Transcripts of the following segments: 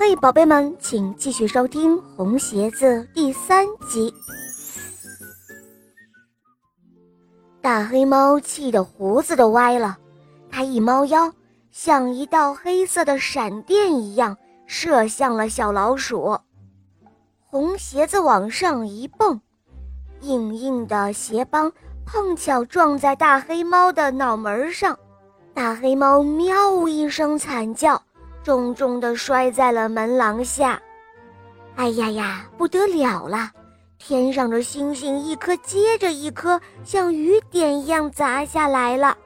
嘿，宝贝们，请继续收听《红鞋子》第三集。大黑猫气得胡子都歪了，它一猫腰，像一道黑色的闪电一样射向了小老鼠。红鞋子往上一蹦，硬硬的鞋帮碰巧撞在大黑猫的脑门上，大黑猫喵一声惨叫。重重地摔在了门廊下，哎呀呀，不得了了！天上的星星一颗接着一颗，像雨点一样砸下来了。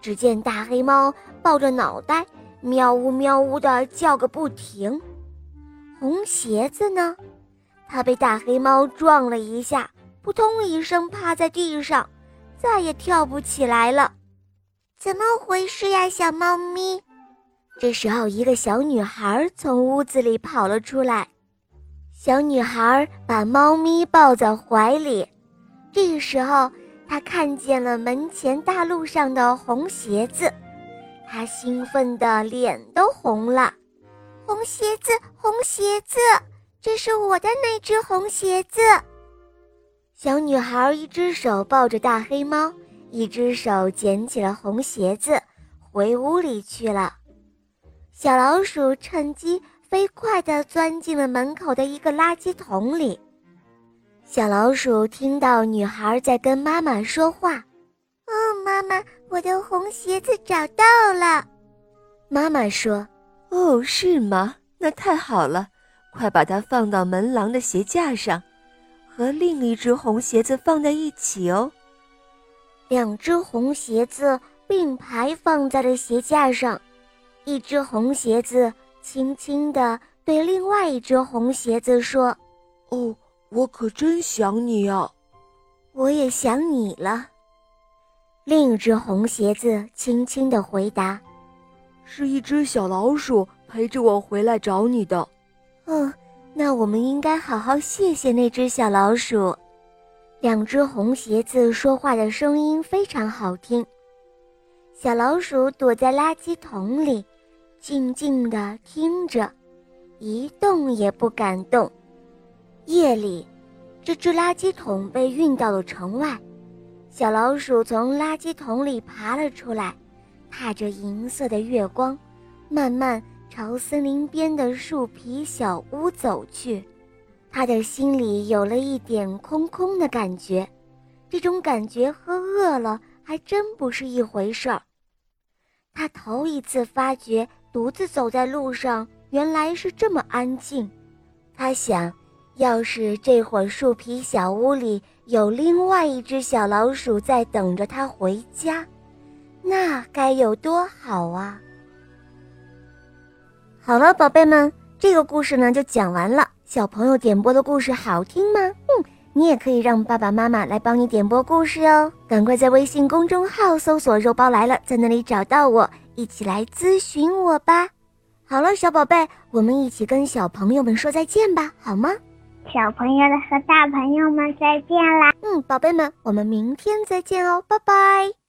只见大黑猫抱着脑袋，喵呜喵呜地叫个不停。红鞋子呢？它被大黑猫撞了一下，扑通一声趴在地上，再也跳不起来了。怎么回事呀，小猫咪？这时候，一个小女孩从屋子里跑了出来。小女孩把猫咪抱在怀里。这时候，她看见了门前大路上的红鞋子，她兴奋的脸都红了。红鞋子，红鞋子，这是我的那只红鞋子。小女孩一只手抱着大黑猫，一只手捡起了红鞋子，回屋里去了。小老鼠趁机飞快地钻进了门口的一个垃圾桶里。小老鼠听到女孩在跟妈妈说话：“哦，妈妈，我的红鞋子找到了。”妈妈说：“哦，是吗？那太好了，快把它放到门廊的鞋架上，和另一只红鞋子放在一起哦。”两只红鞋子并排放在了鞋架上。一只红鞋子轻轻地对另外一只红鞋子说：“哦，我可真想你啊，我也想你了。”另一只红鞋子轻轻地回答：“是一只小老鼠陪着我回来找你的。”嗯，那我们应该好好谢谢那只小老鼠。两只红鞋子说话的声音非常好听。小老鼠躲在垃圾桶里。静静地听着，一动也不敢动。夜里，这只垃圾桶被运到了城外，小老鼠从垃圾桶里爬了出来，踏着银色的月光，慢慢朝森林边的树皮小屋走去。他的心里有了一点空空的感觉，这种感觉和饿了还真不是一回事儿。他头一次发觉。独自走在路上，原来是这么安静。他想，要是这会儿树皮小屋里有另外一只小老鼠在等着他回家，那该有多好啊！好了，宝贝们，这个故事呢就讲完了。小朋友点播的故事好听吗？嗯，你也可以让爸爸妈妈来帮你点播故事哦。赶快在微信公众号搜索“肉包来了”，在那里找到我。一起来咨询我吧。好了，小宝贝，我们一起跟小朋友们说再见吧，好吗？小朋友的和大朋友们再见啦。嗯，宝贝们，我们明天再见哦，拜拜。